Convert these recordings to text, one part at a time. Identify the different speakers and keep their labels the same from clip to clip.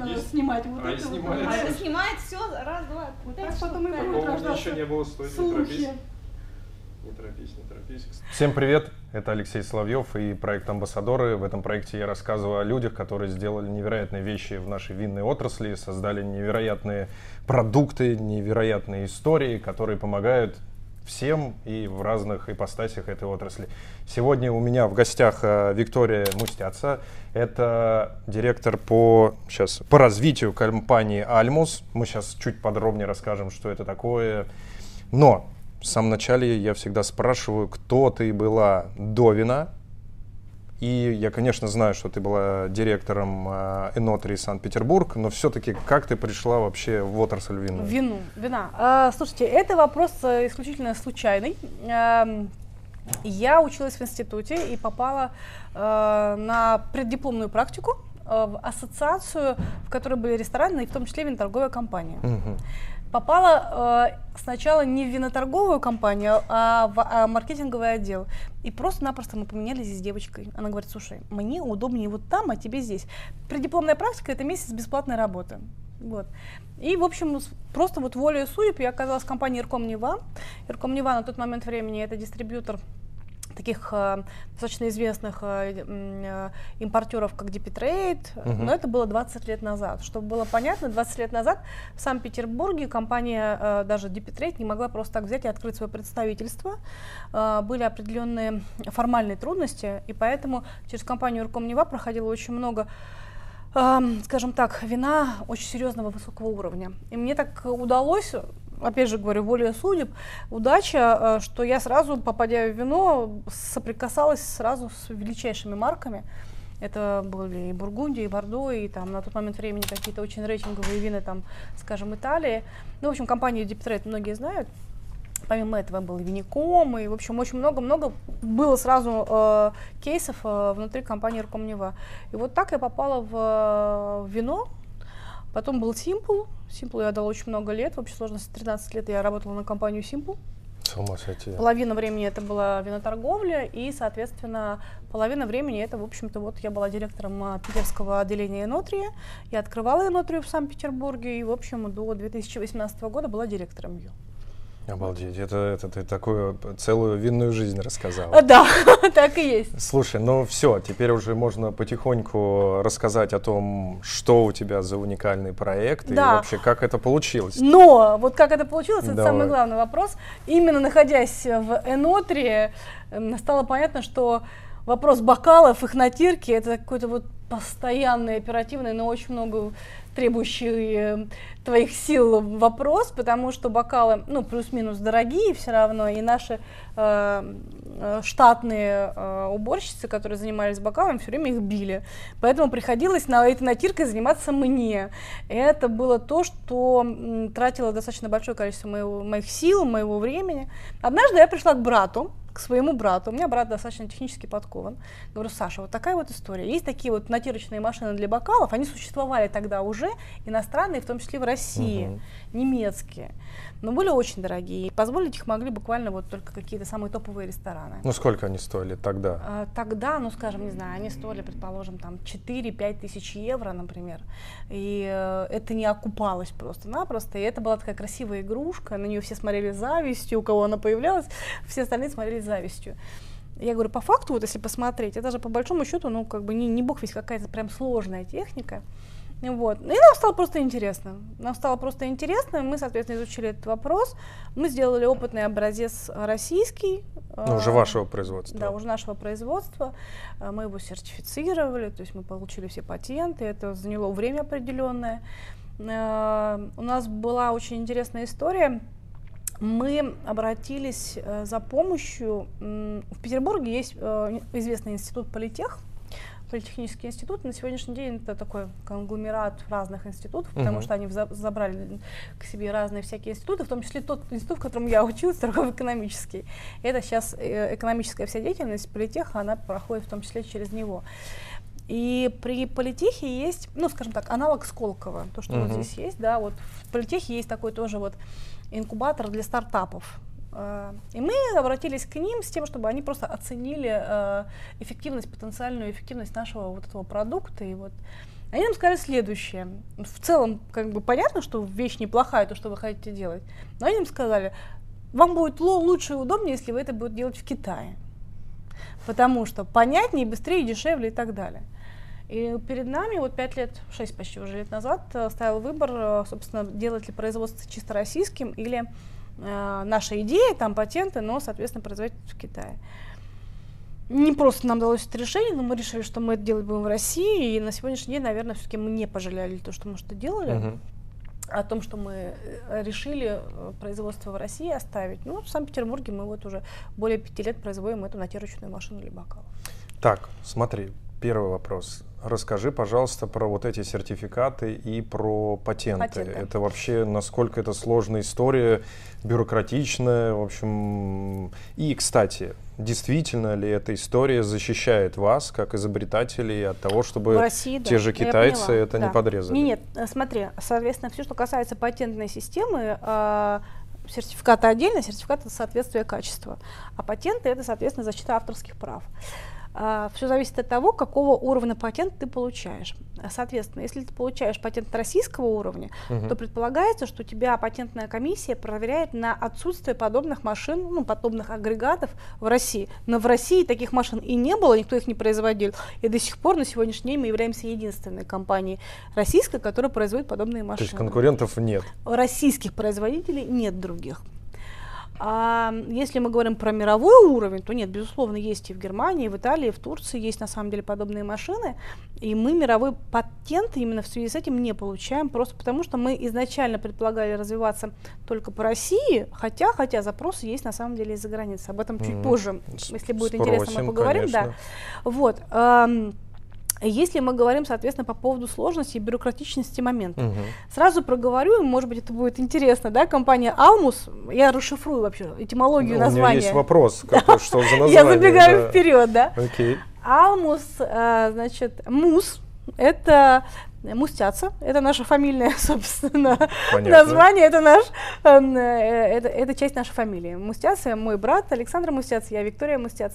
Speaker 1: Вот надо
Speaker 2: Есть?
Speaker 1: снимать. Вот
Speaker 2: А,
Speaker 1: это вот
Speaker 2: снимается?
Speaker 1: надо.
Speaker 3: А это снимает все, раз, два,
Speaker 1: Вот так потом и будет рождаться
Speaker 2: еще не было, стой, не торопись. Не торопись, не торопись.
Speaker 4: Всем привет, это Алексей Соловьев и проект «Амбассадоры». В этом проекте я рассказываю о людях, которые сделали невероятные вещи в нашей винной отрасли, создали невероятные продукты, невероятные истории, которые помогают всем и в разных ипостасях этой отрасли. Сегодня у меня в гостях э, Виктория Мустяца. Это директор по, сейчас, по развитию компании «Альмус». Мы сейчас чуть подробнее расскажем, что это такое. Но в самом начале я всегда спрашиваю, кто ты была до вина. И я, конечно, знаю, что ты была директором э, Энотри Санкт-Петербург, но все-таки как ты пришла вообще в отрасль вина?
Speaker 1: Вину, вина. А, слушайте, это вопрос э, исключительно случайный. Эм, Я училась в институте и попала э, на преддипломную практику э, в ассоциацию, в которой были рестораны, и в том числе виноторговая компания.
Speaker 4: Мгм.
Speaker 1: Попала э, сначала не в виноторговую компанию, а в а, маркетинговый отдел. И просто-напросто мы поменялись с девочкой. Она говорит, слушай, мне удобнее вот там, а тебе здесь. Преддипломная практика – это месяц бесплатной работы. Вот. И, в общем, просто вот волею судеб я оказалась в компании Ирком Нева. Ирком Нева на тот момент времени это дистрибьютор таких э, достаточно известных э, э, импортеров, как DP-Trade,
Speaker 4: Мгм.
Speaker 1: но это было 20 лет назад. Чтобы было понятно, 20 лет назад в Санкт-Петербурге компания, даже DP-Trade, не могла просто так взять и открыть свое представительство. Были определенные формальные трудности, и поэтому через компанию Рукомнева проходило очень много скажем так, вина очень серьезного высокого уровня. И мне так удалось, опять же говорю, волею судеб, удача, э, что я сразу, попадя в вино, соприкасалась сразу с величайшими марками. Это были и Бургундия, и Бордо, и там на тот момент времени какие-то очень рейтинговые вина, там, скажем, Италии. Ну, в общем, компанию Deep многие знают. Помимо этого был Виником, и, в общем, очень много-много было сразу э, кейсов э, внутри компании Рукомнева. И вот так я попала в, э, вино. Потом был Simple. Simple я дала очень много лет. В общей сложности 13 лет я работала на компанию Simple.
Speaker 4: С ума сойти.
Speaker 1: Половина времени это была виноторговля, и, соответственно, половина времени это, в общем-то, вот я была директором а, питерского отделения Энотрия. Я открывала Энотрию в Санкт-Петербурге, и, в общем, до 2018 года была директором ее.
Speaker 4: Обалдеть, это, это ты такую целую винную жизнь рассказала.
Speaker 1: Да, так и есть.
Speaker 4: Слушай, ну все, теперь уже можно потихоньку рассказать о том, что у тебя за уникальный проект и
Speaker 1: Да.
Speaker 4: вообще как это получилось.
Speaker 1: Но вот как это получилось, это
Speaker 4: Давай.
Speaker 1: самый главный вопрос. Именно находясь в Энотрии, эм, стало понятно, что вопрос бокалов, их натирки, это какой-то вот постоянный, оперативный, но очень много требующий э, твоих сил вопрос, потому что бокалы, ну, плюс-минус дорогие все равно, и наши э, э, штатные э, уборщицы, которые занимались бокалами, все время их били. Поэтому приходилось на этой натиркой заниматься мне. Это было то, что тратило достаточно большое количество моего, моих сил, моего времени. Однажды я пришла к брату, к своему брату. У меня брат достаточно технически подкован. Говорю, Саша, вот такая вот история. Есть такие вот натирочные машины для бокалов, они существовали тогда уже, иностранные, в том числе в России,
Speaker 4: Мгм.
Speaker 1: Немецкие. Но были очень дорогие. Позволить их могли буквально вот только какие-то самые топовые рестораны.
Speaker 4: Ну сколько они стоили тогда?
Speaker 1: А, Тогда, ну скажем, не знаю, они стоили, предположим, там 4-5 тысяч евро, например. И э, это не окупалось просто-напросто. И это была такая красивая игрушка, на нее все смотрели завистью, у кого она появлялась, все остальные смотрели завистью. Я говорю, по факту, вот если посмотреть, это же по большому счету, ну, как бы не, не бог весь какая-то прям сложная техника. Вот. И нам стало просто интересно. Нам стало просто интересно, мы, соответственно, изучили этот вопрос. Мы сделали опытный образец российский.
Speaker 4: Ну, уже
Speaker 1: э,
Speaker 4: вашего производства.
Speaker 1: да, уже нашего производства. Э, Мы его сертифицировали, то есть мы получили все патенты, это заняло время определенное. Э, У нас была очень интересная история. Мы обратились э, за помощью. В Петербурге есть э, известный институт политех, политехнический институт. На сегодняшний день это такой конгломерат разных институтов, потому
Speaker 4: Мгм.
Speaker 1: что они забрали к себе разные всякие институты, в том числе тот институт, в котором я училась, торгово-экономический. Это сейчас э, экономическая вся деятельность политеха, она проходит в том числе через него. И при политехе есть, ну, скажем так, аналог Сколково, то, что вот
Speaker 4: Мгм.
Speaker 1: здесь есть, да, вот в политехе есть такой тоже вот инкубатор для стартапов. Э, И мы обратились к ним с тем, чтобы они просто оценили э, эффективность, потенциальную эффективность нашего вот этого продукта. И вот они нам сказали следующее. В целом, как бы понятно, что вещь неплохая, то, что вы хотите делать. Но они нам сказали, вам будет лучше и удобнее, если вы это будете делать в Китае. Потому что понятнее, быстрее, дешевле и так далее. И перед нами вот пять лет, шесть почти уже лет назад э, стоял выбор, собственно, делать ли производство чисто российским или э, наша идея, там патенты, но, соответственно, производить в Китае. Не просто нам далось это решение, но мы решили, что мы это делать будем в России, и на сегодняшний день, наверное, все-таки мы не пожалели то, что мы что делали,
Speaker 4: Мгм.
Speaker 1: о том, что мы э, решили э, производство в России оставить. Ну, в Санкт-Петербурге мы вот уже более пяти лет производим эту натирочную машину для бокалов.
Speaker 4: Так, смотри, первый вопрос. Расскажи, пожалуйста, про вот эти сертификаты и про патенты.
Speaker 1: Патенты.
Speaker 4: Это вообще насколько это сложная история, бюрократичная, в общем. И, кстати, действительно ли эта история защищает вас, как изобретателей, от того, чтобы
Speaker 1: в России, да.
Speaker 4: те же
Speaker 1: Я
Speaker 4: китайцы
Speaker 1: поняла,
Speaker 4: это не
Speaker 1: да.
Speaker 4: подрезали?
Speaker 1: Не, нет, э, смотри, соответственно, все, что касается патентной системы, э, сертификаты отдельно, сертификат это соответствие качества, а патенты это, соответственно, защита авторских прав. Все зависит от того, какого уровня патент ты получаешь. А, Соответственно, если ты получаешь патент российского уровня,
Speaker 4: Мгм.
Speaker 1: то предполагается, что у тебя патентная комиссия проверяет на отсутствие подобных машин, ну, подобных агрегатов в России. Но в России таких машин и не было, никто их не производил. И до сих пор на сегодняшний день мы являемся единственной компанией российской, которая производит подобные
Speaker 4: То
Speaker 1: машины.
Speaker 4: есть конкурентов нет.
Speaker 1: Российских производителей нет других. А если мы говорим про мировой уровень, то нет, безусловно, есть и в Германии, и в Италии, и в Турции есть на самом деле подобные машины, и мы мировой патент именно в связи с этим не получаем, просто потому что мы изначально предполагали развиваться только по России, хотя, хотя запросы есть на самом деле из-за границы. Об этом чуть
Speaker 4: Мгм.
Speaker 1: позже, если будет интересно,
Speaker 4: спросим,
Speaker 1: мы поговорим. Да.
Speaker 4: конечно.
Speaker 1: Вот. ам, если мы говорим, соответственно, по поводу сложности и бюрократичности момента.
Speaker 4: Мгм.
Speaker 1: Сразу проговорю, может быть, это будет интересно, да, компания Алмус, я расшифрую вообще этимологию
Speaker 4: Ну, У меня
Speaker 1: названия.
Speaker 4: есть вопрос, какой- что за название.
Speaker 1: я забегаю
Speaker 4: да.
Speaker 1: вперед, да.
Speaker 4: Окей.
Speaker 1: Алмус, э, значит, мус, это Мустяца, это наша фамильная, собственно,
Speaker 4: Понятно.
Speaker 1: название, это наш, эм, э, это, это часть нашей фамилии. Мустяца, мой брат Александр Мустяц, я Виктория Мустяц.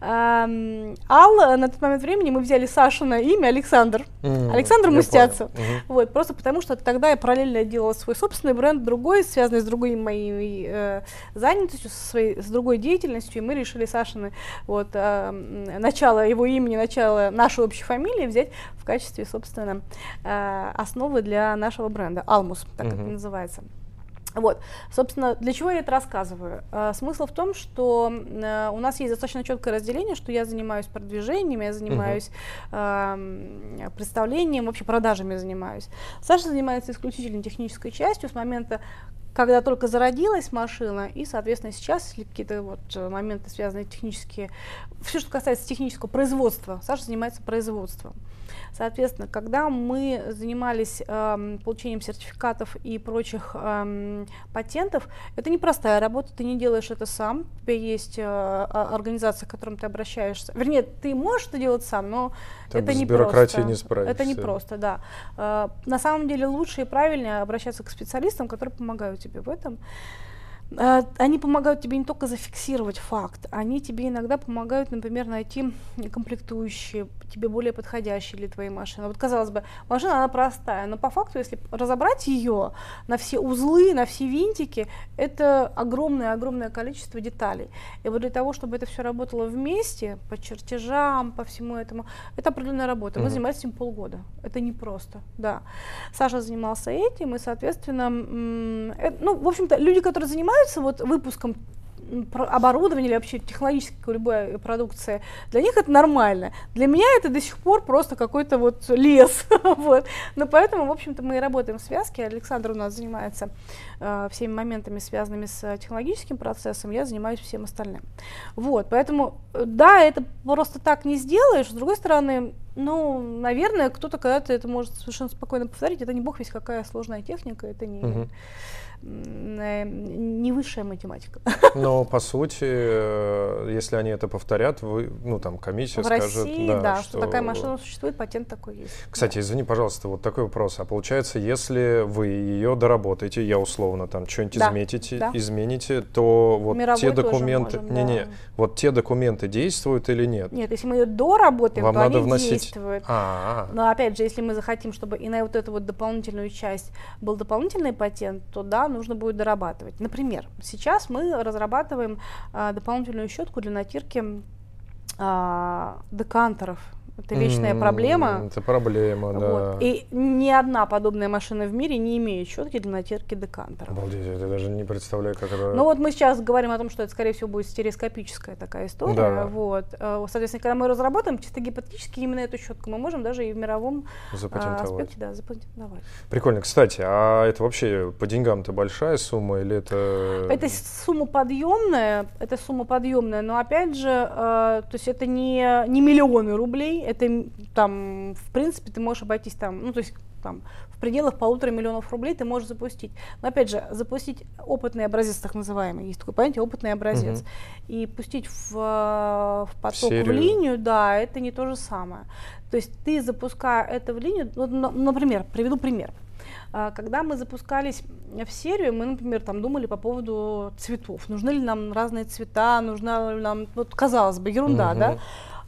Speaker 1: Ал, э, на тот момент времени мы взяли Сашина имя Александр.
Speaker 4: М,
Speaker 1: Александр Мустяца. Вот, просто потому что тогда я параллельно делала свой собственный бренд, другой, связанный с другой моей э, занятостью, со своей, с другой деятельностью, и мы решили Сашины вот, э, начало его имени, начало нашей общей фамилии взять в качестве, собственно, э, основы для нашего бренда. Алмус, так это
Speaker 4: Мгм.
Speaker 1: называется. Вот, собственно, для чего я это рассказываю? Э, смысл в том, что э, у нас есть достаточно четкое разделение, что я занимаюсь продвижением, я занимаюсь эм, представлением, вообще продажами занимаюсь. Саша занимается исключительно технической частью с момента, когда только зародилась машина, и, соответственно, сейчас, если какие-то вот моменты связанные технические, все, что касается технического производства, Саша занимается производством. Соответственно, когда мы занимались эм, получением сертификатов и прочих эм, патентов, это непростая работа, ты не делаешь это сам, у тебя есть э, организация, к которым ты обращаешься. Вернее, ты можешь это делать сам, но
Speaker 4: Там
Speaker 1: это
Speaker 4: с
Speaker 1: не просто.
Speaker 4: не справишься.
Speaker 1: Это не просто, да. Э, на самом деле лучше и правильнее обращаться к специалистам, которые помогают тебе в этом. Э, Они помогают тебе не только зафиксировать факт, они тебе иногда помогают, например, найти комплектующие, тебе более подходящие для твоей машины. Вот казалось бы, машина она простая, но по факту, если разобрать ее на все узлы, на все винтики, это огромное-огромное количество деталей. И вот для того, чтобы это все работало вместе, по чертежам, по всему этому, это определенная работа. Мы
Speaker 4: Мгм.
Speaker 1: занимались этим полгода. Это непросто, да. Саша занимался этим, и, соответственно, м, э, ну, в общем-то, люди, которые занимаются вот выпуском оборудования или вообще технологической любой продукции, для них это нормально. Для меня это до сих пор просто какой-то вот лес. вот. Но поэтому, в общем-то, мы и работаем в связке. Александр у нас занимается э, всеми моментами, связанными с э, технологическим процессом, я занимаюсь всем остальным. Вот, поэтому, э, да, это просто так не сделаешь. С другой стороны, Ну, наверное, кто-то когда-то это может совершенно спокойно повторить. Это не бог весь какая сложная техника, это не,
Speaker 4: Мгм.
Speaker 1: Э, не высшая математика.
Speaker 4: Но по сути, э, если они это повторят, вы, ну там комиссия
Speaker 1: В
Speaker 4: скажет,
Speaker 1: России,
Speaker 4: да,
Speaker 1: да, что такая машина существует, патент такой есть.
Speaker 4: Кстати, извини, пожалуйста, вот такой вопрос. А получается, если вы ее доработаете, я условно там что-нибудь
Speaker 1: Да,
Speaker 4: изметите,
Speaker 1: да.
Speaker 4: измените, то вот
Speaker 1: Мировой
Speaker 4: те документы,
Speaker 1: можем,
Speaker 4: не-не,
Speaker 1: да.
Speaker 4: вот те документы действуют или нет?
Speaker 1: Нет, если мы ее доработаем,
Speaker 4: Вам
Speaker 1: то
Speaker 4: надо
Speaker 1: они
Speaker 4: вносить.
Speaker 1: действуют.
Speaker 4: А,
Speaker 1: Но опять же, если мы захотим, чтобы и на вот эту вот дополнительную часть был дополнительный патент, то да, нужно будет дорабатывать. Например, сейчас мы разрабатываем а, дополнительную щетку для натирки а, декантеров. Это вечная
Speaker 4: м,
Speaker 1: проблема.
Speaker 4: Это проблема, да.
Speaker 1: Вот. И ни одна подобная машина в мире не имеет щетки для натирки декантеров.
Speaker 4: Обалдеть, я даже не представляю, как это...
Speaker 1: Ну вот мы сейчас говорим о том, что это, скорее всего, будет стереоскопическая такая история.
Speaker 4: Да.
Speaker 1: Вот. Э, Соответственно, когда мы разработаем чисто гипотетически именно эту щетку, мы можем даже и в мировом а, аспекте да, запатентовать.
Speaker 4: Прикольно. Кстати, а это вообще по деньгам-то большая сумма или это...
Speaker 1: Это сумма подъемная, это сумма подъемная, но опять же, э, то есть это не, не миллионы рублей, это там, в принципе, ты можешь обойтись там, ну то есть там в пределах полутора миллионов рублей ты можешь запустить. Но опять же, запустить опытный образец, так называемый, есть такое понятие, опытный образец,
Speaker 4: Мгм.
Speaker 1: и пустить в, э, в поток, в,
Speaker 4: серию.
Speaker 1: линию, да, это не то же самое. То есть ты запуская это в линию, на- например, приведу пример. А, Когда мы запускались в серию, мы, например, там думали по поводу цветов. Нужны ли нам разные цвета, нужна ли нам, вот казалось бы, ерунда,
Speaker 4: Мгм.
Speaker 1: да?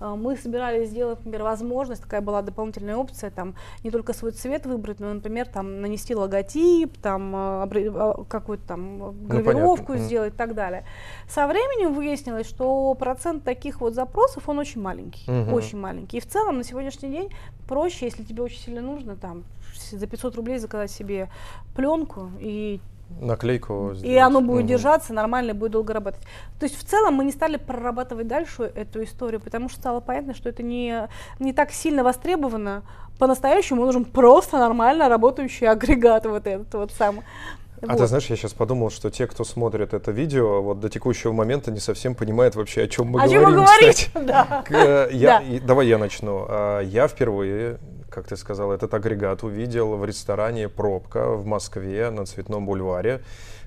Speaker 1: А, Мы собирались сделать, например, возможность, такая была дополнительная опция, там не только свой цвет выбрать, но, например, там нанести логотип, там а, а, какую-то там э, гравировку.
Speaker 4: Мгм.
Speaker 1: сделать и так далее. Со временем выяснилось, что процент таких вот запросов, он очень маленький,
Speaker 4: Мгм.
Speaker 1: очень маленький. И в целом на сегодняшний день проще, если тебе очень сильно нужно, там за 500 рублей заказать себе пленку и
Speaker 4: Наклейку
Speaker 1: и
Speaker 4: сделать.
Speaker 1: оно будет
Speaker 4: Мгм.
Speaker 1: держаться нормально, и будет долго работать. То есть в целом мы не стали прорабатывать дальше эту историю, потому что стало понятно, что это не, не так сильно востребовано. По-настоящему нужен просто нормально работающий агрегат вот этот вот сам.
Speaker 4: А ты знаешь, я сейчас подумал, что те, кто смотрит это видео, вот до текущего момента не совсем понимают вообще, о чем мы
Speaker 1: О чем
Speaker 4: говорим,
Speaker 1: мы говорим? Да.
Speaker 4: К- э, я-
Speaker 1: Да.
Speaker 4: и- давай я начну. А, Я впервые, как ты сказал, этот агрегат увидел в ресторане «Пробка» в Москве на Цветном бульваре.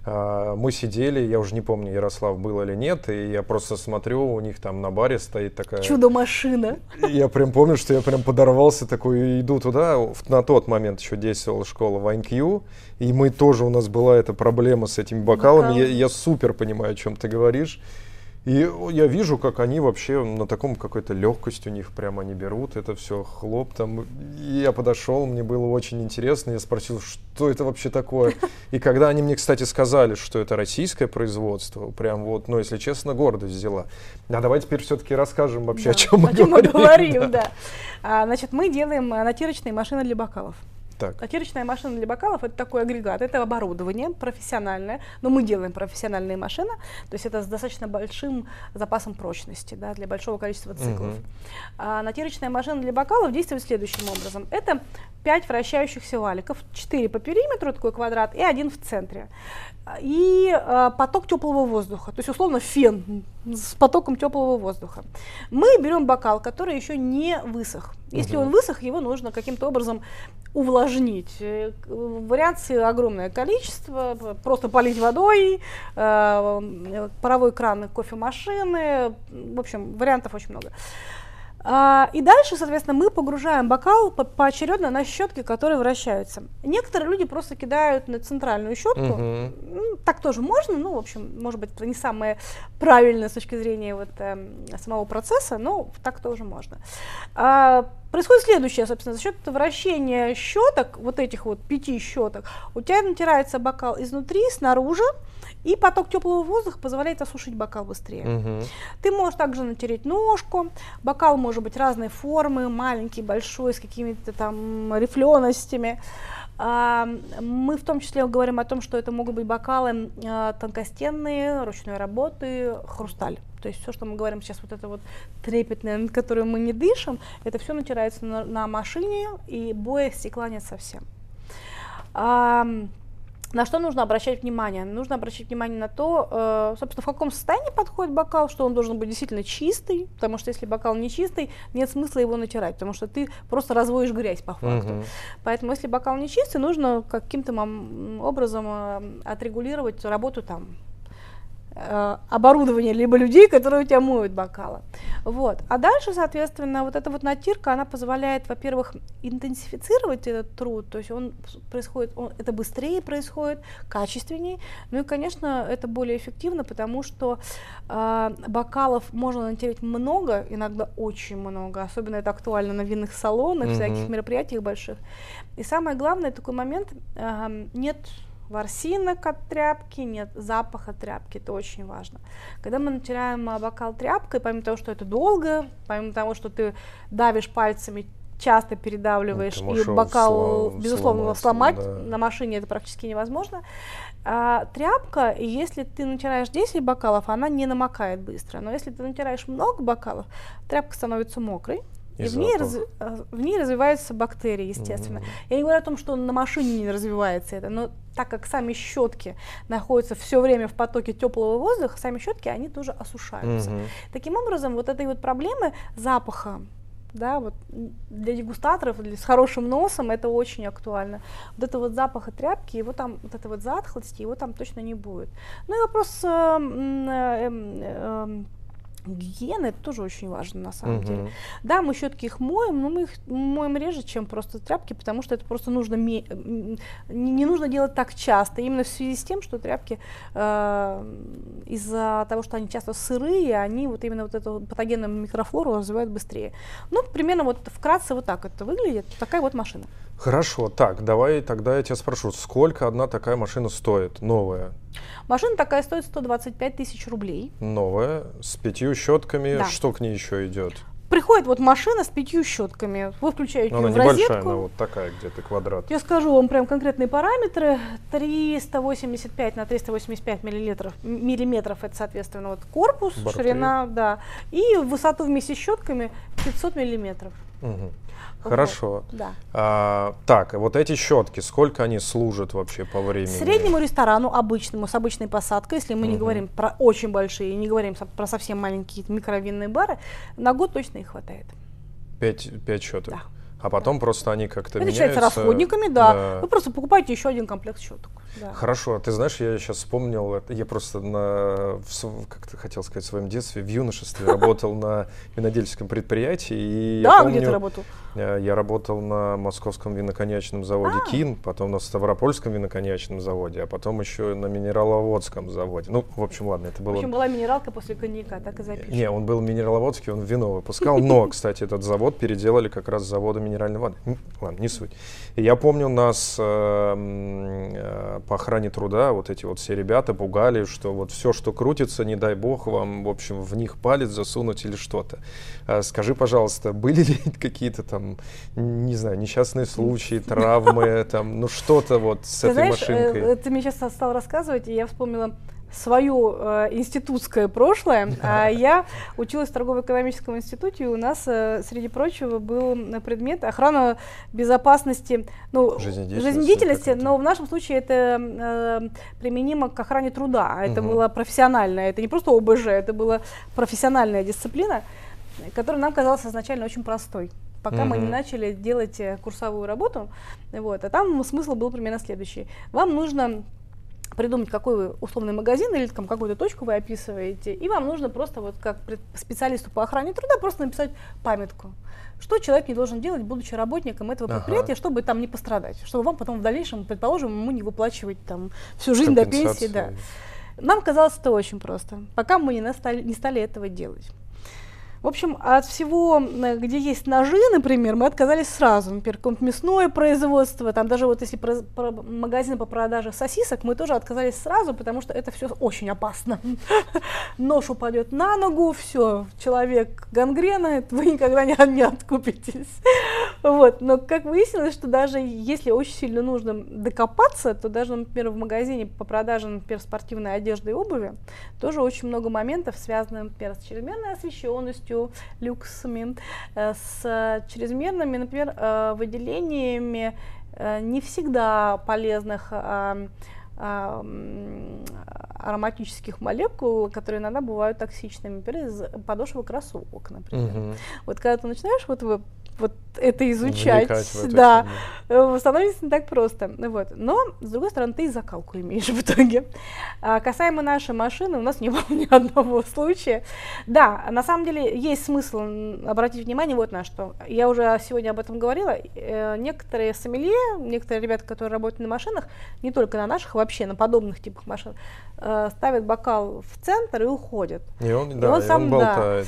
Speaker 4: А, Мы сидели, я уже не помню, Ярослав был или нет, и я просто смотрю, у них там на баре стоит такая...
Speaker 1: Чудо-машина.
Speaker 4: Я прям помню, что я прям подорвался такой, иду туда. На тот момент еще действовала школа Вайнкью, и мы тоже, у нас была эта проблема с этими бокалами. Я,
Speaker 1: Бокалами.
Speaker 4: я супер понимаю, о чем ты говоришь. И я вижу, как они вообще на таком какой-то легкость у них прямо они берут, это все хлоп там. И я подошел, мне было очень интересно, я спросил, что это вообще такое. И когда они мне, кстати, сказали, что это российское производство, прям вот, ну, если честно, гордость взяла. А давай теперь все-таки расскажем вообще, о
Speaker 1: Да,
Speaker 4: чем мы
Speaker 1: о чем
Speaker 4: говорим.
Speaker 1: мы говорим,
Speaker 4: да.
Speaker 1: да. А, Значит, мы делаем а, натирочные машины для бокалов.
Speaker 4: Так.
Speaker 1: Натирочная машина для бокалов это такой агрегат, это оборудование профессиональное, но мы делаем профессиональные машины, то есть это с достаточно большим запасом прочности да, для большого количества циклов.
Speaker 4: Мгм.
Speaker 1: А натирочная машина для бокалов действует следующим образом. Это 5 вращающихся валиков, 4 по периметру, такой квадрат, и один в центре. И а, поток теплого воздуха, то есть условно фен с потоком теплого воздуха. Мы берем бокал, который еще не высох. Если
Speaker 4: Мгм.
Speaker 1: он высох, его нужно каким-то образом увлажнить. Э, Вариаций огромное количество. Просто полить водой, э, э, паровой кран кофемашины. В общем, вариантов очень много. И дальше, соответственно, мы погружаем бокал по- поочередно на щетки, которые вращаются. Некоторые люди просто кидают на центральную щетку.
Speaker 4: Мгм.
Speaker 1: Ну, так тоже можно, ну, в общем, может быть, это не самое правильное с точки зрения вот, эм, самого процесса, но так тоже можно. А, происходит следующее, собственно, за счет вращения щеток, вот этих вот пяти щеток, у тебя натирается бокал изнутри, снаружи, и поток теплого воздуха позволяет осушить бокал быстрее.
Speaker 4: Мгм.
Speaker 1: Ты можешь также натереть ножку. Бокал может быть разной формы, маленький, большой, с какими-то там рифленостями. А, Мы в том числе говорим о том, что это могут быть бокалы а, тонкостенные, ручной работы, хрусталь. То есть все, что мы говорим сейчас, вот это вот трепетное, над которым мы не дышим, это все натирается на, на машине, и боя стекла нет совсем. На что нужно обращать внимание? Нужно обращать внимание на то, э, собственно, в каком состоянии подходит бокал, что он должен быть действительно чистый, потому что если бокал не чистый, нет смысла его натирать, потому что ты просто разводишь грязь по факту.
Speaker 4: Мгм.
Speaker 1: Поэтому если бокал не чистый, нужно каким-то образом э, отрегулировать работу там э, оборудования, либо людей, которые у тебя моют бокалы. Вот. А дальше, соответственно, вот эта вот натирка, она позволяет, во-первых, интенсифицировать этот труд, то есть он происходит, он, это быстрее происходит, качественнее, ну и, конечно, это более эффективно, потому что э, бокалов можно натереть много, иногда очень много, особенно это актуально на винных салонах,
Speaker 4: Мгм.
Speaker 1: всяких мероприятиях больших. И самое главное, такой момент, эм, нет ворсинок от тряпки, нет запаха тряпки, это очень важно. Когда мы натираем бокал тряпкой, помимо того, что это долго, помимо того, что ты давишь пальцами, часто передавливаешь,
Speaker 4: ты
Speaker 1: и бокал,
Speaker 4: слом-
Speaker 1: безусловно,
Speaker 4: сломать, да.
Speaker 1: на машине это практически невозможно. А, тряпка, если ты натираешь 10 бокалов, она не намокает быстро, но если ты натираешь много бокалов, тряпка становится мокрой,
Speaker 4: И
Speaker 1: в, ней разви- э, в ней развиваются бактерии, естественно.
Speaker 4: Мгм.
Speaker 1: Я не говорю о том, что на машине не развивается это, но так как сами щетки находятся все время в потоке теплого воздуха, сами щетки, они тоже осушаются.
Speaker 4: Мгм.
Speaker 1: Таким образом, вот этой вот проблемы запаха, да, вот для дегустаторов, для, с хорошим носом это очень актуально. Вот это вот запаха тряпки, его там, вот это вот затхлости, его там точно не будет. Ну и вопрос э, м, э, гигиены, это тоже очень важно на самом
Speaker 4: Мгм.
Speaker 1: деле. Да, мы щетки их моем, но мы их моем реже, чем просто тряпки, потому что это просто нужно не, нужно делать так часто. Именно в связи с тем, что тряпки э, из-за того, что они часто сырые, они вот именно вот эту патогенную микрофлору развивают быстрее. Ну, примерно вот вкратце вот так это выглядит. Такая вот машина.
Speaker 4: Хорошо, так, давай тогда я тебя спрошу, сколько одна такая машина стоит, новая?
Speaker 1: Машина такая стоит 125 тысяч рублей.
Speaker 4: Новая, с пятью щетками,
Speaker 1: Да.
Speaker 4: что к ней еще идет?
Speaker 1: Приходит вот машина с пятью щетками. Вы включаете
Speaker 4: Она
Speaker 1: ее в
Speaker 4: небольшая,
Speaker 1: розетку.
Speaker 4: она вот такая где-то квадрат.
Speaker 1: Я скажу вам прям конкретные параметры. 385 на 385 миллилитров, миллиметров это, соответственно, вот корпус,
Speaker 4: Борты.
Speaker 1: ширина, да. И высоту вместе с щетками 500 миллиметров. Вот,
Speaker 4: Хорошо.
Speaker 1: Да.
Speaker 4: А, так, вот эти щетки, сколько они служат вообще по времени?
Speaker 1: Среднему ресторану, обычному, с обычной посадкой, если мы не
Speaker 4: Мгм.
Speaker 1: говорим про очень большие, не говорим со- про совсем маленькие микровинные бары, на год точно их хватает.
Speaker 4: Пять, пять щеток.
Speaker 1: Да.
Speaker 4: А потом просто они как-то меняются.
Speaker 1: считается расходниками, да. Вы просто покупаете еще один комплект щеток. Да.
Speaker 4: Хорошо, ты знаешь, я сейчас вспомнил, я просто на, в, как ты хотел сказать, в своем детстве, в юношестве работал на винодельческом предприятии. И я
Speaker 1: Да,
Speaker 4: помню,
Speaker 1: где ты работал?
Speaker 4: э, Я работал на московском виноконечном заводе
Speaker 1: А.
Speaker 4: КИН, потом на Ставропольском виноконечном заводе, а потом еще на Минераловодском заводе. Ну, в общем, ладно, это
Speaker 1: В
Speaker 4: было...
Speaker 1: общем, была минералка после коньяка, так и запишем.
Speaker 4: Не, он был минераловодский, он вино выпускал, но, кстати, этот завод переделали как раз с завода минеральной воды. Ладно, не суть. Я помню, нас э, э, по охране труда вот эти вот все ребята пугали, что вот все, что крутится, не дай бог вам, в общем, в них палец засунуть или что-то. А Скажи, пожалуйста, были ли какие-то там, не знаю, несчастные случаи, травмы, там, ну что-то вот с
Speaker 1: Ты
Speaker 4: этой
Speaker 1: знаешь,
Speaker 4: машинкой?
Speaker 1: э, ты мне сейчас стал рассказывать, и я вспомнила свое э, институтское прошлое. А я училась в торгово-экономическом институте, и у нас, э, среди прочего, был э, предмет охрана безопасности, ну,
Speaker 4: Жизнедеятельности
Speaker 1: жизнедеятельности, но в нашем случае это э, применимо к охране труда. Это
Speaker 4: Мгм.
Speaker 1: было профессиональное, это не просто ОБЖ, это была профессиональная дисциплина, которая нам казалась изначально очень простой пока мы не начали делать курсовую работу. Вот, а там смысл был примерно следующий. Вам нужно придумать, какой вы условный магазин или там какую-то точку вы описываете, и вам нужно просто вот как специалисту по охране труда просто написать памятку. Что человек не должен делать, будучи работником этого
Speaker 4: Ага.
Speaker 1: предприятия, чтобы там не пострадать, чтобы вам потом в дальнейшем, предположим, ему не выплачивать там всю жизнь до пенсии, да. Нам казалось это очень просто, пока мы не, настали- не стали этого делать. В общем, от всего, где есть ножи, например, мы отказались сразу. Например, какое-нибудь мясное производство, там даже вот если про, про магазины по продаже сосисок, мы тоже отказались сразу, потому что это все очень опасно. Нож упадет на ногу, все, человек гангрена, вы никогда не, не откупитесь. Вот. Но как выяснилось, что даже если очень сильно нужно докопаться, то даже, например, в магазине по продаже, например, спортивной одежды и обуви, тоже очень много моментов, связанных, например, с чрезмерной освещенностью, люксами, э, с чрезмерными, например, э, выделениями э, не всегда полезных а, а, ароматических молекул, которые иногда бывают токсичными, например, из подошвы кроссовок, например.
Speaker 4: Мгм.
Speaker 1: Вот когда ты начинаешь вот, вот это изучать,
Speaker 4: Вникать
Speaker 1: да,
Speaker 4: тему.
Speaker 1: э, становится не так просто. Вот. Но, с другой стороны, ты и закалку имеешь в итоге. А, касаемо нашей машины, у нас не было ни одного случая. Да, на самом деле есть смысл обратить внимание вот на что. Я уже сегодня об этом говорила. Э, Некоторые сомелье, некоторые ребята, которые работают на машинах, не только на наших, вообще на подобных типах машин, э, ставят бокал в центр и уходят.
Speaker 4: И он, да,
Speaker 1: он
Speaker 4: и
Speaker 1: сам,
Speaker 4: он
Speaker 1: да.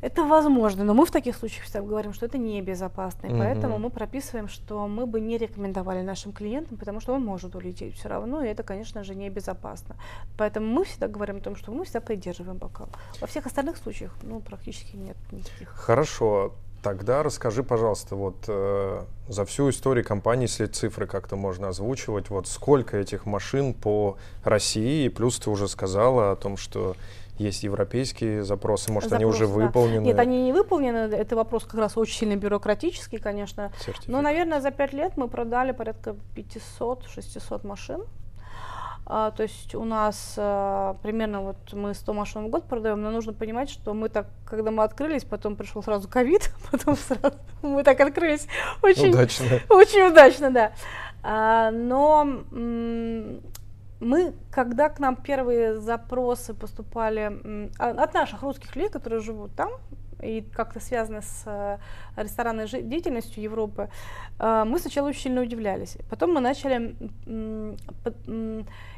Speaker 1: Это возможно, но мы в таких случаях всегда говорим, что это небезопасно. И
Speaker 4: Мгм.
Speaker 1: поэтому мы прописываем, что мы бы не рекомендовали нашим клиентам, потому что он может улететь все равно, и это, конечно же, небезопасно. Поэтому мы всегда говорим о том, что мы всегда придерживаем бокал. Во всех остальных случаях, ну, практически нет никаких.
Speaker 4: Хорошо. Тогда расскажи, пожалуйста, вот э, за всю историю компании, если цифры как-то можно озвучивать, вот сколько этих машин по России, и плюс ты уже сказала о том, что есть европейские запросы, может, они уже
Speaker 1: Запросы, да.
Speaker 4: выполнены.
Speaker 1: Нет, они не выполнены. Это вопрос как раз очень сильно бюрократический, конечно.
Speaker 4: сертификат.
Speaker 1: Ну, наверное, за пять лет мы продали порядка 500-600 машин. А, то есть у нас а, примерно вот мы 100 машин в год продаем, но нужно понимать, что мы так, когда мы открылись, потом пришел сразу ковид, потом сразу мы так открылись очень
Speaker 4: Удачно.
Speaker 1: очень удачно, да. А, но мы, когда к нам первые запросы поступали от наших русских людей, которые живут там, и как-то связаны с э, ресторанной деятельностью Европы, э, мы сначала очень сильно удивлялись. Потом мы начали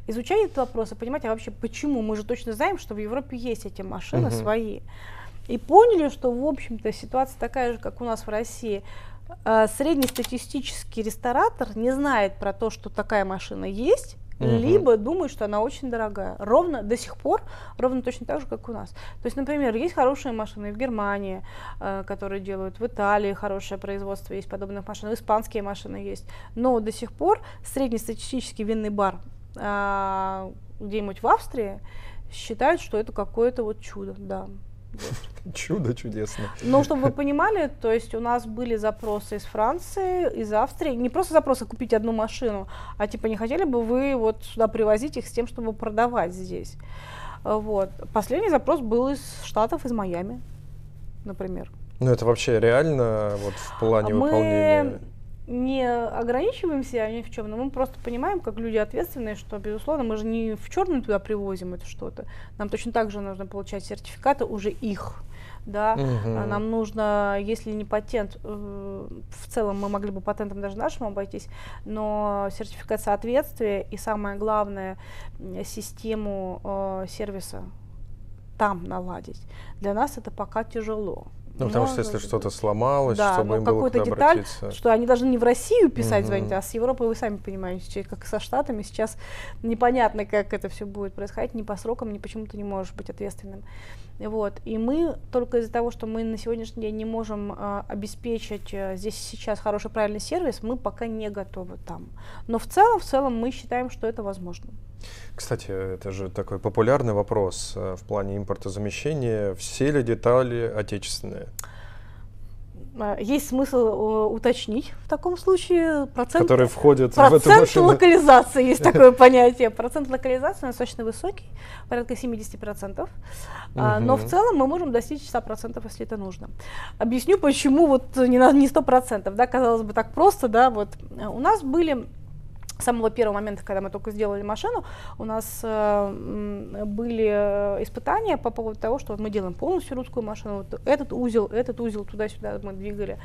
Speaker 1: изучать этот вопрос и понимать, а вообще почему? Мы же точно знаем, что в Европе есть эти машины
Speaker 4: Мгм.
Speaker 1: свои. И поняли, что, в общем-то, ситуация такая же, как у нас в России. Э, Среднестатистический ресторатор не знает про то, что такая машина есть, Либо думает, что она очень дорогая. Ровно до сих пор, ровно точно так же, как у нас. То есть, например, есть хорошие машины в Германии, э, которые делают, в Италии хорошее производство есть подобных машин, испанские машины есть. Но до сих пор среднестатистический винный бар а, где-нибудь в Австрии считают, что это какое-то вот чудо, да.
Speaker 4: Чудо чудесно.
Speaker 1: Но чтобы вы понимали, то есть у нас были запросы из Франции, из Австрии, не просто запросы купить одну машину, а типа не хотели бы вы вот сюда привозить их с тем, чтобы продавать здесь. Вот. Последний запрос был из Штатов, из Майами, например.
Speaker 4: Ну, это вообще реально вот в плане
Speaker 1: Мы
Speaker 4: выполнения?
Speaker 1: Не ограничиваемся ни в чем, но мы просто понимаем, как люди ответственные, что, безусловно, мы же не в черную туда привозим это что-то. Нам точно так же нужно получать сертификаты уже их. Да. А Нам нужно, если не патент, э, в целом мы могли бы патентом даже нашим обойтись, но сертификат соответствия и самое главное систему э, сервиса там наладить. Для нас это пока тяжело.
Speaker 4: Ну, потому что если что-то сломалось,
Speaker 1: да,
Speaker 4: чтобы
Speaker 1: ну,
Speaker 4: им было куда
Speaker 1: деталь,
Speaker 4: обратиться.
Speaker 1: что они должны не в Россию писать,
Speaker 4: Мгм.
Speaker 1: звонить, а с Европой вы сами понимаете, как со Штатами сейчас непонятно, как это все будет происходить, ни по срокам, ни почему ты не можешь быть ответственным. Вот. И мы только из-за того, что мы на сегодняшний день не можем а, обеспечить а, здесь сейчас хороший правильный сервис, мы пока не готовы там. Но в целом, в целом мы считаем, что это возможно.
Speaker 4: Кстати, это же такой популярный вопрос э, в плане импортозамещения. Все ли детали отечественные?
Speaker 1: А, Есть смысл э, уточнить в таком случае процент
Speaker 4: которые входят в эту
Speaker 1: Процент
Speaker 4: машину?
Speaker 1: локализации, есть такое понятие. Процент локализации у нас достаточно высокий, порядка 70%. А, Но в целом мы можем достичь 100%, если это нужно. Объясню, почему вот не, не 100%, да, казалось бы, так просто, да, вот. Э, У нас были с самого первого момента, когда мы только сделали машину, у нас э, были э, испытания по поводу того, что вот мы делаем полностью русскую машину, вот этот узел, этот узел туда-сюда мы двигали.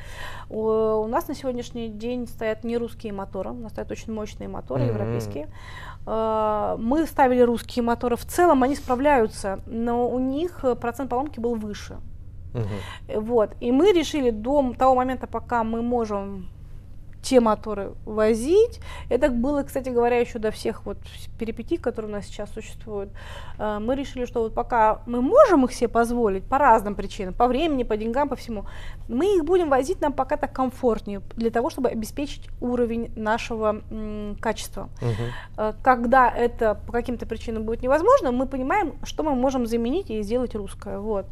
Speaker 1: У, у нас на сегодняшний день стоят не русские моторы, у нас стоят очень мощные моторы
Speaker 4: Мгм.
Speaker 1: европейские. Э, Мы ставили русские моторы, в целом они справляются, но у них процент поломки был выше.
Speaker 4: Мгм.
Speaker 1: Э, Вот. И мы решили до того момента, пока мы можем те моторы возить. Это было, кстати говоря, еще до всех вот перипетий, которые у нас сейчас существуют. Э, Мы решили, что вот пока мы можем их себе позволить по разным причинам, по времени, по деньгам, по всему, мы их будем возить нам пока так комфортнее, для того, чтобы обеспечить уровень нашего м, качества. Э, Когда это по каким-то причинам будет невозможно, мы понимаем, что мы можем заменить и сделать русское. Вот.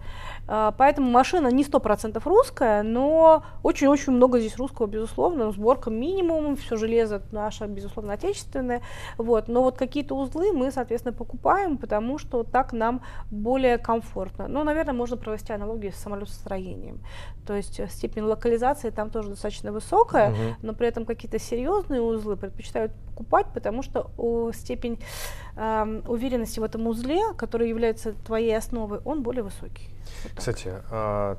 Speaker 1: Э, Поэтому машина не 100% русская, но очень-очень много здесь русского, безусловно. Сборка строгом минимум, все железо наше, безусловно, отечественное, вот, но вот какие-то узлы мы, соответственно, покупаем, потому что так нам более комфортно. Ну, наверное, можно провести аналогию с самолетостроением, то есть э, степень локализации там тоже достаточно высокая,
Speaker 4: Мгм.
Speaker 1: но при этом какие-то серьезные узлы предпочитают покупать, потому что о, степень эм, уверенности в этом узле, который является твоей основой, он более высокий. Вот.
Speaker 4: Кстати, а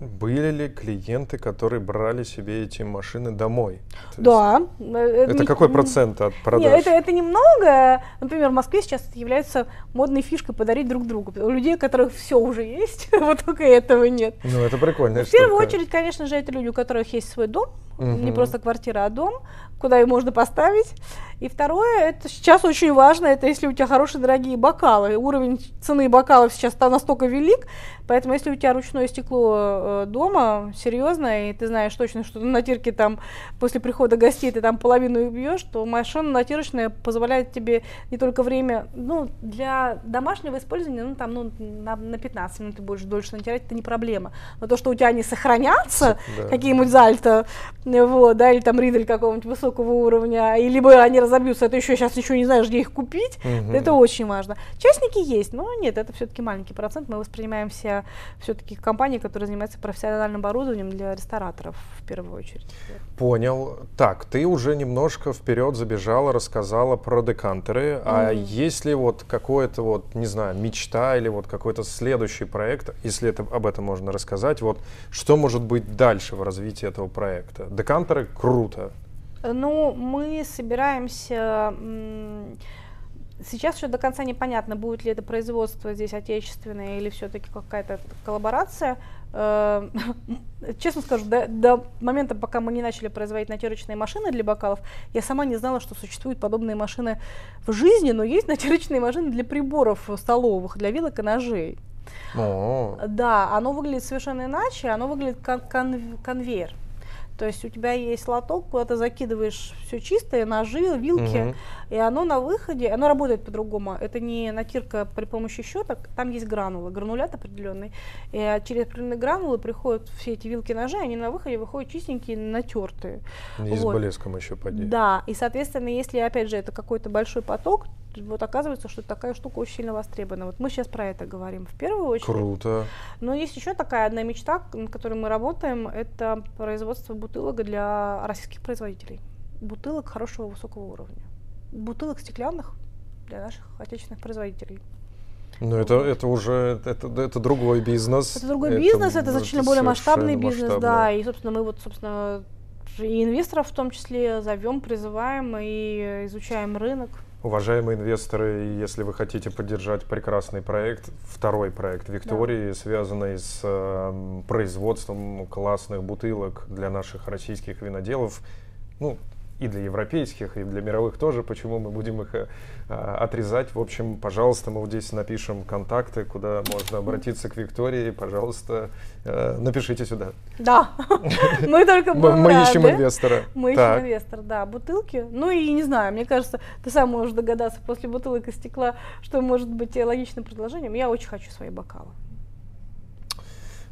Speaker 4: были ли клиенты, которые брали себе эти машины домой? То
Speaker 1: Да. э,
Speaker 4: Это
Speaker 1: не-
Speaker 4: какой процент от
Speaker 1: Нет,
Speaker 4: продаж?
Speaker 1: это, это немного. Например, в Москве сейчас это является модной фишкой подарить друг другу. У людей, у которых все уже есть, вот только этого нет.
Speaker 4: Ну, это прикольная
Speaker 1: В первую
Speaker 4: штука.
Speaker 1: очередь, конечно же, это люди, у которых есть свой дом, не
Speaker 4: Мгм.
Speaker 1: просто квартира, а дом, куда ее можно поставить. И второе, это сейчас очень важно, это если у тебя хорошие дорогие бокалы. Уровень цены бокалов сейчас настолько велик, поэтому если у тебя ручное стекло э, дома, серьезно, и ты знаешь точно, что на натирке там после прихода гостей ты там половину бьешь, то машина натирочная позволяет тебе не только время, ну, для домашнего использования, ну, там, ну, на, на 15 минут ты будешь дольше натирать, это не проблема. Но то, что у тебя они сохранятся,
Speaker 4: Да.
Speaker 1: какие-нибудь зальто, э, вот, да, или там ридель какого-нибудь высокого уровня, и либо они разобьются, это еще сейчас еще не знаешь, где их купить,
Speaker 4: Мгм.
Speaker 1: это очень важно. Частники есть, но нет, это все-таки маленький процент, мы воспринимаем все все-таки компании, которые занимаются профессиональным оборудованием для рестораторов в первую очередь.
Speaker 4: Понял. Так, ты уже немножко вперед забежала, рассказала про декантеры. А
Speaker 1: Мгм.
Speaker 4: есть ли вот какое-то вот, не знаю, мечта или вот какой-то следующий проект, если это, об этом можно рассказать, вот что может быть дальше в развитии этого проекта? Декантеры круто.
Speaker 1: Ну, мы собираемся... Сейчас еще до конца непонятно, будет ли это производство здесь отечественное или все-таки какая-то коллаборация. Э, Честно скажу, до, до момента, пока мы не начали производить натирочные машины для бокалов, я сама не знала, что существуют подобные машины в жизни, но есть натирочные машины для приборов столовых, для вилок и ножей.
Speaker 4: О,
Speaker 1: Да, оно выглядит совершенно иначе, оно выглядит как кон- конвейер. То есть у тебя есть лоток, куда ты закидываешь все чистое, ножи, вилки,
Speaker 4: Мгм.
Speaker 1: и оно на выходе, оно работает по-другому. Это не натирка при помощи щеток, там есть гранулы, гранулят определенный. И а, через определенные гранулы приходят все эти вилки, ножи, они на выходе выходят чистенькие, натертые.
Speaker 4: и с
Speaker 1: Вот.
Speaker 4: блеском еще поди.
Speaker 1: Да, и, соответственно, если, опять же, это какой-то большой поток, вот оказывается, что такая штука очень сильно востребована. Вот мы сейчас про это говорим в первую очередь.
Speaker 4: Круто.
Speaker 1: Но есть еще такая одна мечта, над которой мы работаем, это производство бутылок для российских производителей. Бутылок хорошего высокого уровня. Бутылок стеклянных для наших отечественных производителей.
Speaker 4: Но это, это уже это, это другой бизнес.
Speaker 1: Это другой бизнес, это значительно более масштабный бизнес,
Speaker 4: масштабно.
Speaker 1: да. И, собственно, мы вот, собственно, и инвесторов в том числе зовем, призываем и изучаем рынок.
Speaker 4: Уважаемые инвесторы, если вы хотите поддержать прекрасный проект, второй проект Виктории, связанный с эм, производством классных бутылок для наших российских виноделов, ну, и для европейских, и для мировых тоже, почему мы будем их э, отрезать. В общем, пожалуйста, мы вот здесь напишем контакты, куда можно обратиться к Виктории. Пожалуйста, э, напишите сюда.
Speaker 1: Да, мы только
Speaker 4: Мы, ищем инвестора.
Speaker 1: Мы ищем инвестор, да, бутылки. Ну и не знаю, мне кажется, ты сам можешь догадаться после бутылок из стекла, что может быть логичным предложением. Я очень хочу свои бокалы.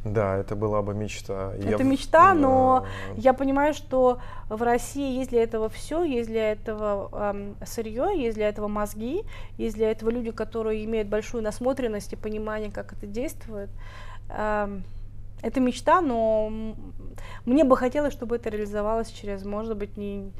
Speaker 4: Да, это была бы мечта. Я
Speaker 1: Это
Speaker 4: в-
Speaker 1: мечта, но
Speaker 4: да.
Speaker 1: я понимаю, что в России есть для этого все, есть для этого эм, сырье, есть для этого мозги, есть для этого люди, которые имеют большую насмотренность и понимание, как это действует. Эм, это мечта, но мне бы хотелось, чтобы это реализовалось через, может быть, не,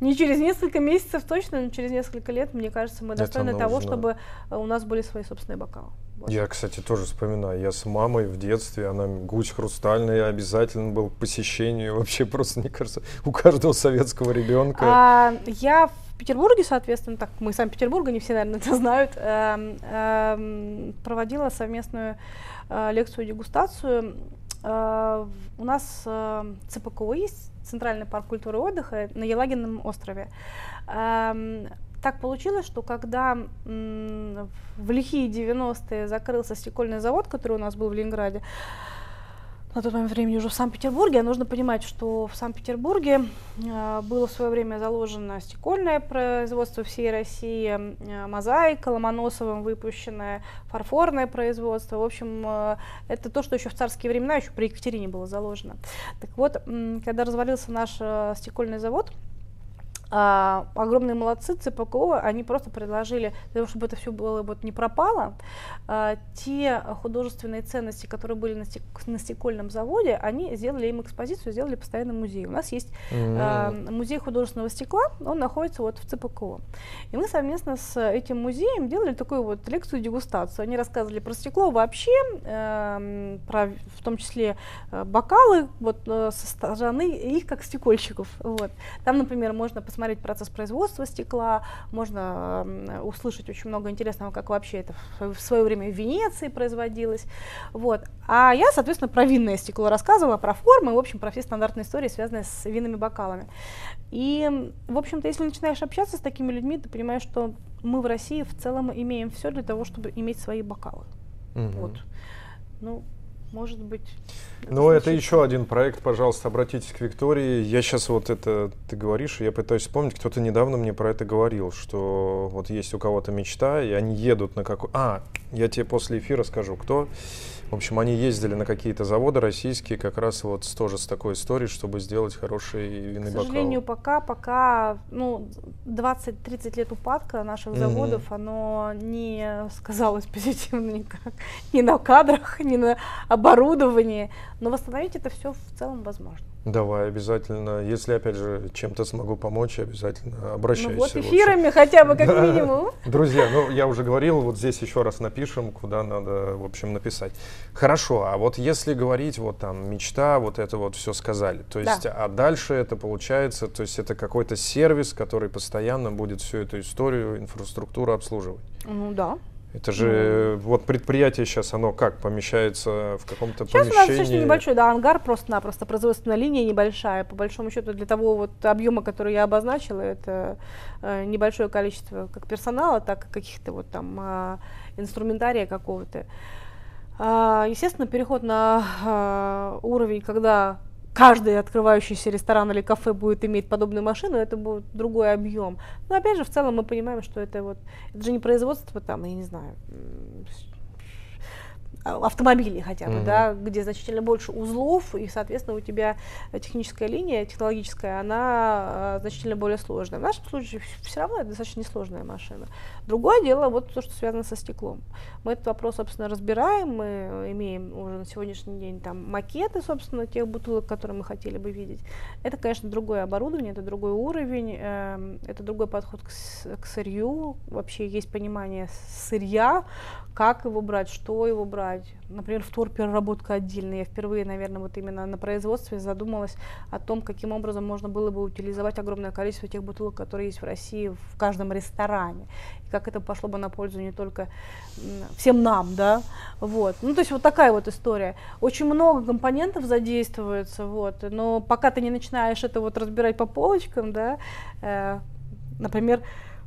Speaker 1: не через несколько месяцев точно, но через несколько лет, мне кажется, мы достойны того, чтобы э, у нас были свои собственные бокалы.
Speaker 4: Я, кстати, тоже вспоминаю. Я с мамой в детстве, она гусь хрустальный, обязательно был к посещению. Вообще просто, мне кажется, у каждого советского ребенка.
Speaker 1: А, я в Петербурге, соответственно, так мы из Санкт-Петербурга, не все, наверное, это знают, эм, эм, проводила совместную э, лекцию-дегустацию. Э, у нас э, ЦПКО есть, Центральный парк культуры и отдыха на Елагинном острове. Эм, так получилось, что когда в лихие 90-е закрылся стекольный завод, который у нас был в Ленинграде, на тот момент времени уже в Санкт-Петербурге. А нужно понимать, что в Санкт-Петербурге э, было в свое время заложено стекольное производство всей России, э, мозаика Ломоносовым выпущенное, фарфорное производство. В общем, э, это то, что еще в царские времена, еще при Екатерине было заложено. Так вот, когда развалился наш э, стекольный завод, а, огромные молодцы ЦПКО, они просто предложили, для того, чтобы это все было вот не пропало, а, те художественные ценности, которые были на, стек, на стекольном заводе, они сделали им экспозицию, сделали постоянный музей. У нас есть а, музей художественного стекла, он находится вот в ЦПКО. И мы совместно с этим музеем делали такую вот лекцию-дегустацию. Они рассказывали про стекло вообще, э, про, в том числе э, бокалы, вот э, со стороны их как стекольщиков. Вот. Там, например, можно посмотреть посмотреть процесс производства стекла, можно услышать очень много интересного, как вообще это в, в свое время в Венеции производилось. Вот. А я, соответственно, про винное стекло рассказывала, про формы, в общем, про все стандартные истории, связанные с винными бокалами. И, в общем-то, если начинаешь общаться с такими людьми, ты понимаешь, что мы в России в целом имеем все для того, чтобы иметь свои бокалы. Угу. Вот. Ну, может быть.
Speaker 4: Ну, это еще один проект, пожалуйста, обратитесь к Виктории. Я сейчас вот это, ты говоришь, и я пытаюсь вспомнить, кто-то недавно мне про это говорил, что вот есть у кого-то мечта, и они едут на какой... А, я тебе после эфира скажу, кто. В общем, они ездили на какие-то заводы российские, как раз вот тоже с такой историей, чтобы сделать хороший винный бокал.
Speaker 1: К сожалению, бокал. пока, пока, ну, 20-30 лет упадка наших mm-hmm. заводов, оно не сказалось позитивно никак. Ни на кадрах, ни на оборудовании. Но восстановить это все в целом возможно.
Speaker 4: Давай, обязательно. Если, опять же, чем-то смогу помочь, обязательно обращайся. Ну
Speaker 1: вот эфирами хотя бы, как минимум.
Speaker 4: Друзья, ну я уже говорил, вот здесь еще раз напишем, куда надо, в общем, написать. Хорошо, а вот если говорить, вот там, мечта, вот это вот все сказали. То есть, да. а дальше это получается, то есть это какой-то сервис, который постоянно будет всю эту историю, инфраструктуру обслуживать.
Speaker 1: Ну да.
Speaker 4: Это же mm. вот предприятие сейчас, оно как помещается в каком-то
Speaker 1: сейчас
Speaker 4: помещении?
Speaker 1: Сейчас у нас достаточно небольшой, да, ангар просто-напросто, производственная линия небольшая. По большому счету для того вот объема, который я обозначила, это э, небольшое количество как персонала, так и каких-то вот там э, инструментария какого-то. Э, естественно, переход на э, уровень, когда каждый открывающийся ресторан или кафе будет иметь подобную машину, это будет другой объем. Но опять же, в целом мы понимаем, что это вот, это же не производство там, я не знаю, автомобилей хотя бы, mm-hmm. да, где значительно больше узлов, и, соответственно, у тебя техническая линия, технологическая, она э, значительно более сложная. В нашем случае все равно это достаточно несложная машина. Другое дело, вот то, что связано со стеклом. Мы этот вопрос, собственно, разбираем, мы имеем уже на сегодняшний день там макеты, собственно, тех бутылок, которые мы хотели бы видеть. Это, конечно, другое оборудование, это другой уровень, э, это другой подход к, к сырью, вообще есть понимание сырья, как его брать, что его брать. Например, вторпереработка отдельная. Я впервые, наверное, вот именно на производстве задумалась о том, каким образом можно было бы утилизовать огромное количество тех бутылок, которые есть в России в каждом ресторане. И как это пошло бы на пользу не только всем нам, да, вот. Ну, то есть вот такая вот история. Очень много компонентов задействуется, вот, но пока ты не начинаешь это вот разбирать по полочкам, да, э, например,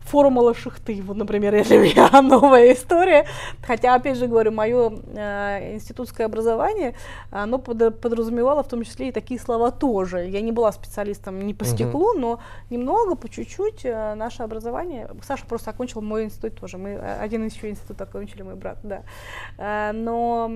Speaker 1: формула шахты, вот, например, для меня новая история. Хотя, опять же говорю, мое э, институтское образование, оно под, подразумевало в том числе и такие слова тоже. Я не была специалистом не по стеклу, uh-huh. но немного, по чуть-чуть э, наше образование. Саша просто окончил мой институт тоже. Мы э, один еще институт окончили, мой брат, да. Э, но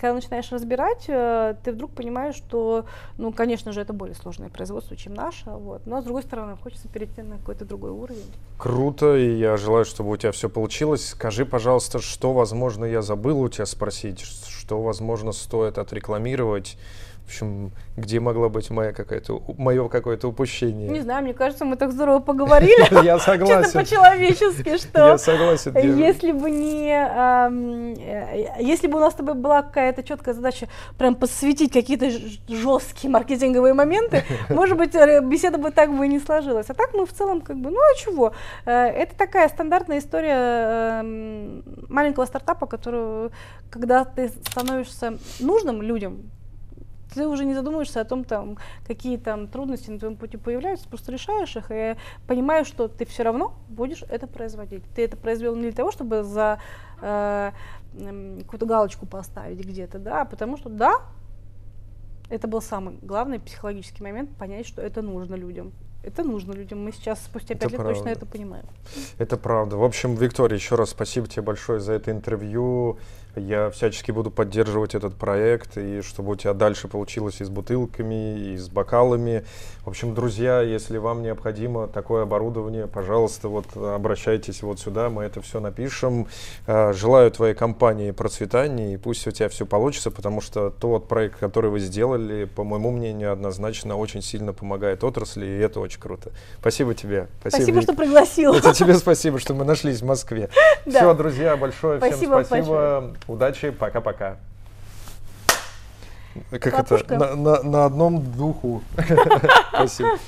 Speaker 1: когда начинаешь разбирать, э, ты вдруг понимаешь, что, ну, конечно же, это более сложное производство, чем наше. Вот. Но с другой стороны, хочется перейти на какой-то другой уровень.
Speaker 4: Круто круто, и я желаю, чтобы у тебя все получилось. Скажи, пожалуйста, что, возможно, я забыл у тебя спросить, что, возможно, стоит отрекламировать в общем, где могла быть моя какая-то, мое какое-то упущение?
Speaker 1: Не знаю, мне кажется, мы так здорово поговорили.
Speaker 4: Я согласен.
Speaker 1: Чисто по-человечески, что...
Speaker 4: Я согласен.
Speaker 1: Если бы не... Э, если бы у нас с тобой была какая-то четкая задача прям посвятить какие-то жесткие маркетинговые моменты, может быть, беседа бы так бы и не сложилась. А так мы в целом как бы, ну а чего? Э, это такая стандартная история маленького стартапа, которую, когда ты становишься нужным людям, ты уже не задумываешься о том, там, какие там трудности на твоем пути появляются, просто решаешь их и понимаешь, что ты все равно будешь это производить. Ты это произвел не для того, чтобы за э, какую-то галочку поставить где-то, да, а потому что да, Это был самый главный психологический момент, понять, что это нужно людям. Это нужно людям. Мы сейчас, спустя пять лет, точно
Speaker 4: правда.
Speaker 1: это понимаем.
Speaker 4: Это правда. В общем, Виктория, еще раз спасибо тебе большое за это интервью. Я всячески буду поддерживать этот проект, и чтобы у тебя дальше получилось и с бутылками, и с бокалами. В общем, друзья, если вам необходимо такое оборудование, пожалуйста, вот обращайтесь вот сюда, мы это все напишем. Э, Желаю твоей компании процветания, и пусть у тебя все получится, потому что тот проект, который вы сделали, по моему мнению, однозначно очень сильно помогает отрасли, и это очень круто. Спасибо тебе.
Speaker 1: Спасибо,
Speaker 4: Вик.
Speaker 1: что пригласил.
Speaker 4: Это тебе спасибо, что мы нашлись в Москве.
Speaker 1: Да.
Speaker 4: Все, друзья, большое
Speaker 1: Спасибо
Speaker 4: всем спасибо. Удачи, пока-пока. Как
Speaker 1: Хлопушка.
Speaker 4: это? На, на- на одном духу. Спасибо.